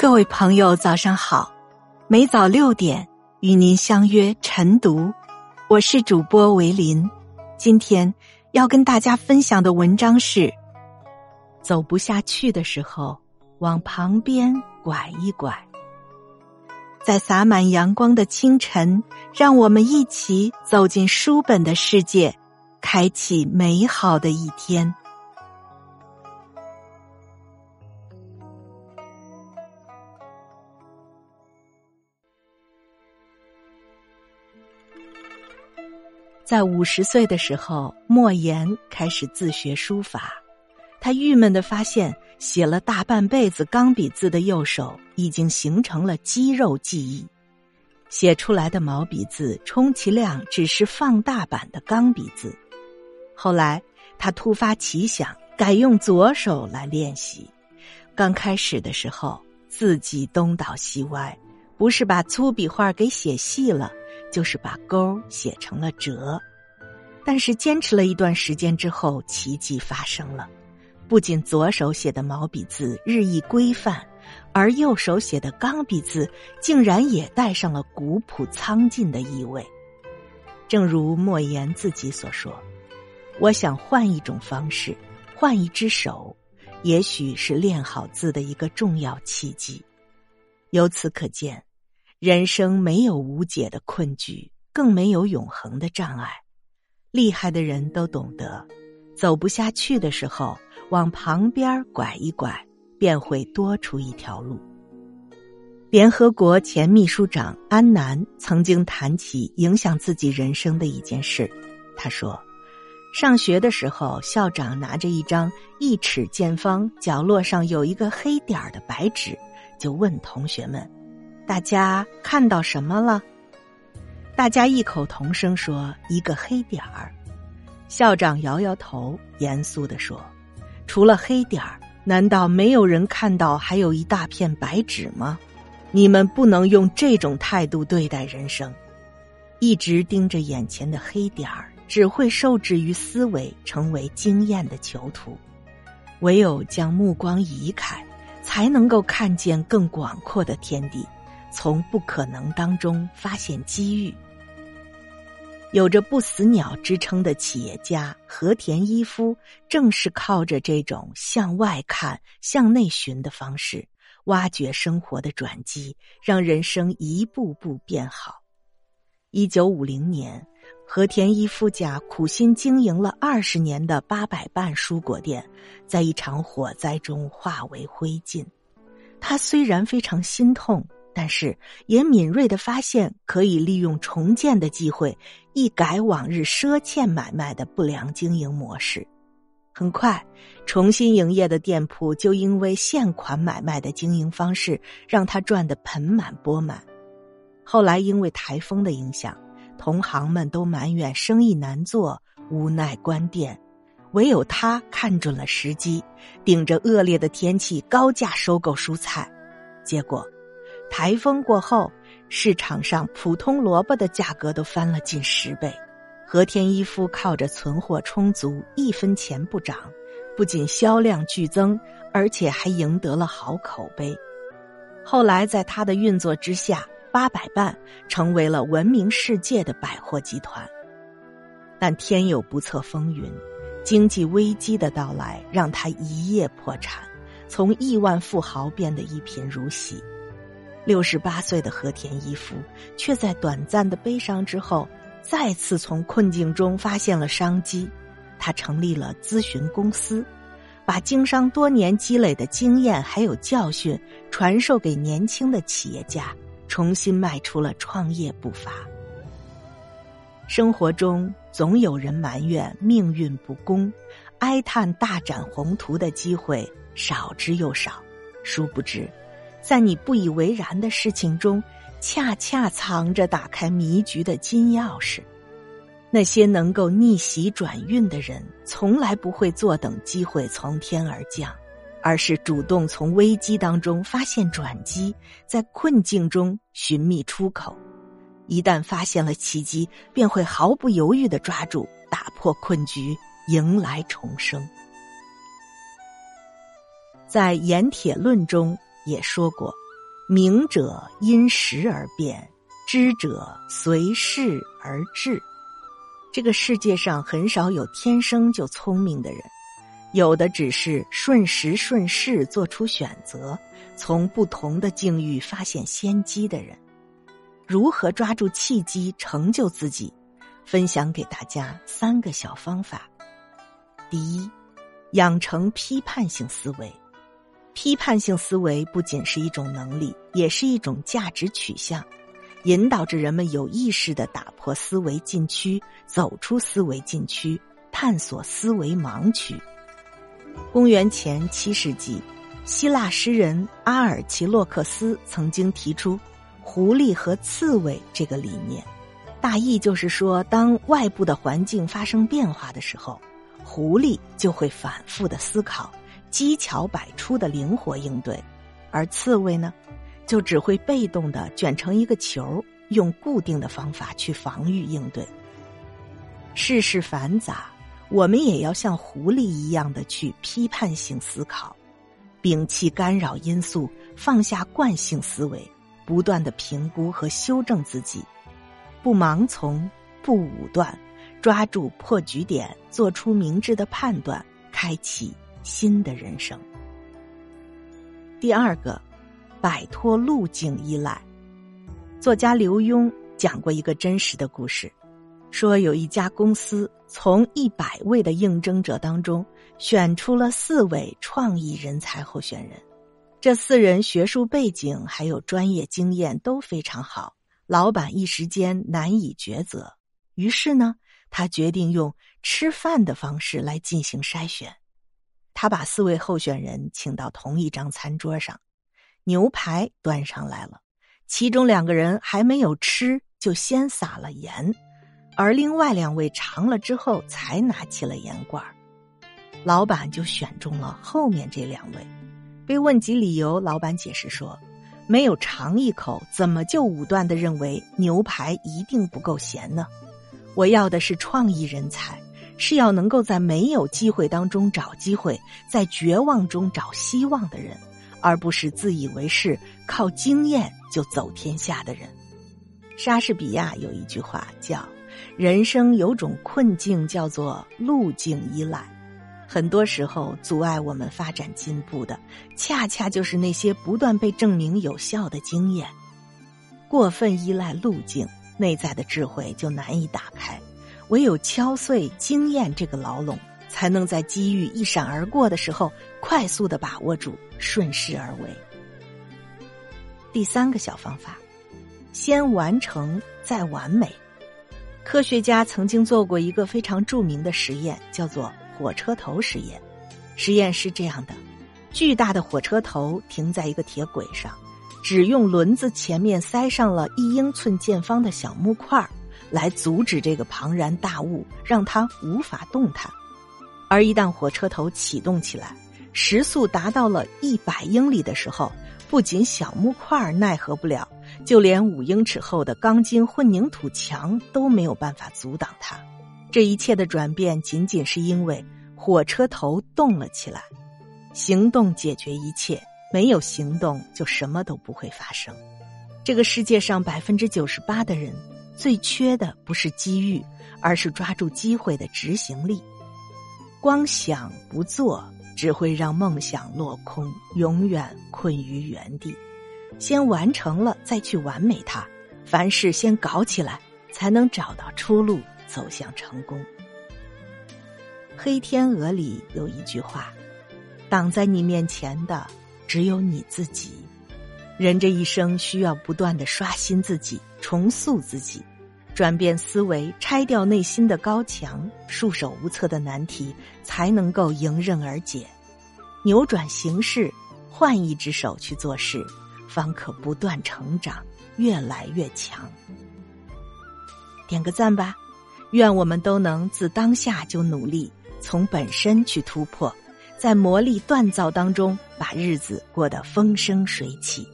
各位朋友，早上好！每早六点与您相约晨读，我是主播维林。今天要跟大家分享的文章是：走不下去的时候，往旁边拐一拐。在洒满阳光的清晨，让我们一起走进书本的世界，开启美好的一天。在五十岁的时候，莫言开始自学书法。他郁闷的发现，写了大半辈子钢笔字的右手已经形成了肌肉记忆，写出来的毛笔字充其量只是放大版的钢笔字。后来，他突发奇想，改用左手来练习。刚开始的时候，字迹东倒西歪，不是把粗笔画给写细了。就是把勾写成了折，但是坚持了一段时间之后，奇迹发生了，不仅左手写的毛笔字日益规范，而右手写的钢笔字竟然也带上了古朴苍劲的意味。正如莫言自己所说：“我想换一种方式，换一只手，也许是练好字的一个重要契机。”由此可见。人生没有无解的困局，更没有永恒的障碍。厉害的人都懂得，走不下去的时候，往旁边拐一拐，便会多出一条路。联合国前秘书长安南曾经谈起影响自己人生的一件事。他说：“上学的时候，校长拿着一张一尺见方、角落上有一个黑点儿的白纸，就问同学们。”大家看到什么了？大家异口同声说：“一个黑点儿。”校长摇摇头，严肃的说：“除了黑点儿，难道没有人看到还有一大片白纸吗？你们不能用这种态度对待人生，一直盯着眼前的黑点儿，只会受制于思维，成为经验的囚徒。唯有将目光移开，才能够看见更广阔的天地。”从不可能当中发现机遇。有着“不死鸟”之称的企业家和田一夫，正是靠着这种向外看、向内寻的方式，挖掘生活的转机，让人生一步步变好。一九五零年，和田一夫家苦心经营了二十年的八百伴蔬果店，在一场火灾中化为灰烬。他虽然非常心痛。但是也敏锐的发现，可以利用重建的机会，一改往日赊欠买卖的不良经营模式。很快，重新营业的店铺就因为现款买卖的经营方式，让他赚得盆满钵满。后来因为台风的影响，同行们都埋怨生意难做，无奈关店，唯有他看准了时机，顶着恶劣的天气高价收购蔬菜，结果。台风过后，市场上普通萝卜的价格都翻了近十倍。和田一夫靠着存货充足，一分钱不涨，不仅销量剧增，而且还赢得了好口碑。后来在他的运作之下，八百伴成为了闻名世界的百货集团。但天有不测风云，经济危机的到来让他一夜破产，从亿万富豪变得一贫如洗。六十八岁的和田一夫，却在短暂的悲伤之后，再次从困境中发现了商机。他成立了咨询公司，把经商多年积累的经验还有教训传授给年轻的企业家，重新迈出了创业步伐。生活中总有人埋怨命运不公，哀叹大展宏图的机会少之又少，殊不知。在你不以为然的事情中，恰恰藏着打开迷局的金钥匙。那些能够逆袭转运的人，从来不会坐等机会从天而降，而是主动从危机当中发现转机，在困境中寻觅出口。一旦发现了奇迹，便会毫不犹豫的抓住，打破困局，迎来重生。在《盐铁论》中。也说过，明者因时而变，知者随事而治。这个世界上很少有天生就聪明的人，有的只是顺时顺势做出选择，从不同的境遇发现先机的人。如何抓住契机成就自己？分享给大家三个小方法。第一，养成批判性思维。批判性思维不仅是一种能力，也是一种价值取向，引导着人们有意识的打破思维禁区，走出思维禁区，探索思维盲区。公元前七世纪，希腊诗人阿尔奇洛克斯曾经提出。狐狸和刺猬这个理念，大意就是说，当外部的环境发生变化的时候，狐狸就会反复的思考，机巧百出的灵活应对，而刺猬呢，就只会被动的卷成一个球，用固定的方法去防御应对。世事繁杂，我们也要像狐狸一样的去批判性思考，摒弃干扰因素，放下惯性思维。不断的评估和修正自己，不盲从，不武断，抓住破局点，做出明智的判断，开启新的人生。第二个，摆脱路径依赖。作家刘墉讲过一个真实的故事，说有一家公司从一百位的应征者当中选出了四位创意人才候选人。这四人学术背景还有专业经验都非常好，老板一时间难以抉择。于是呢，他决定用吃饭的方式来进行筛选。他把四位候选人请到同一张餐桌上，牛排端上来了，其中两个人还没有吃就先撒了盐，而另外两位尝了之后才拿起了盐罐儿老板就选中了后面这两位。被问及理由，老板解释说：“没有尝一口，怎么就武断的认为牛排一定不够咸呢？我要的是创意人才，是要能够在没有机会当中找机会，在绝望中找希望的人，而不是自以为是、靠经验就走天下的人。”莎士比亚有一句话叫：“人生有种困境，叫做路径依赖。”很多时候，阻碍我们发展进步的，恰恰就是那些不断被证明有效的经验。过分依赖路径，内在的智慧就难以打开。唯有敲碎经验这个牢笼，才能在机遇一闪而过的时候，快速的把握住，顺势而为。第三个小方法，先完成再完美。科学家曾经做过一个非常著名的实验，叫做。火车头实验，实验是这样的：巨大的火车头停在一个铁轨上，只用轮子前面塞上了一英寸见方的小木块儿来阻止这个庞然大物，让它无法动弹。而一旦火车头启动起来，时速达到了一百英里的时候，不仅小木块奈何不了，就连五英尺厚的钢筋混凝土墙都没有办法阻挡它。这一切的转变，仅仅是因为火车头动了起来。行动解决一切，没有行动就什么都不会发生。这个世界上百分之九十八的人，最缺的不是机遇，而是抓住机会的执行力。光想不做，只会让梦想落空，永远困于原地。先完成了，再去完美它。凡事先搞起来，才能找到出路。走向成功。《黑天鹅》里有一句话：“挡在你面前的只有你自己。”人这一生需要不断的刷新自己，重塑自己，转变思维，拆掉内心的高墙，束手无策的难题才能够迎刃而解，扭转形势，换一只手去做事，方可不断成长，越来越强。点个赞吧。愿我们都能自当下就努力，从本身去突破，在磨砺锻造当中，把日子过得风生水起。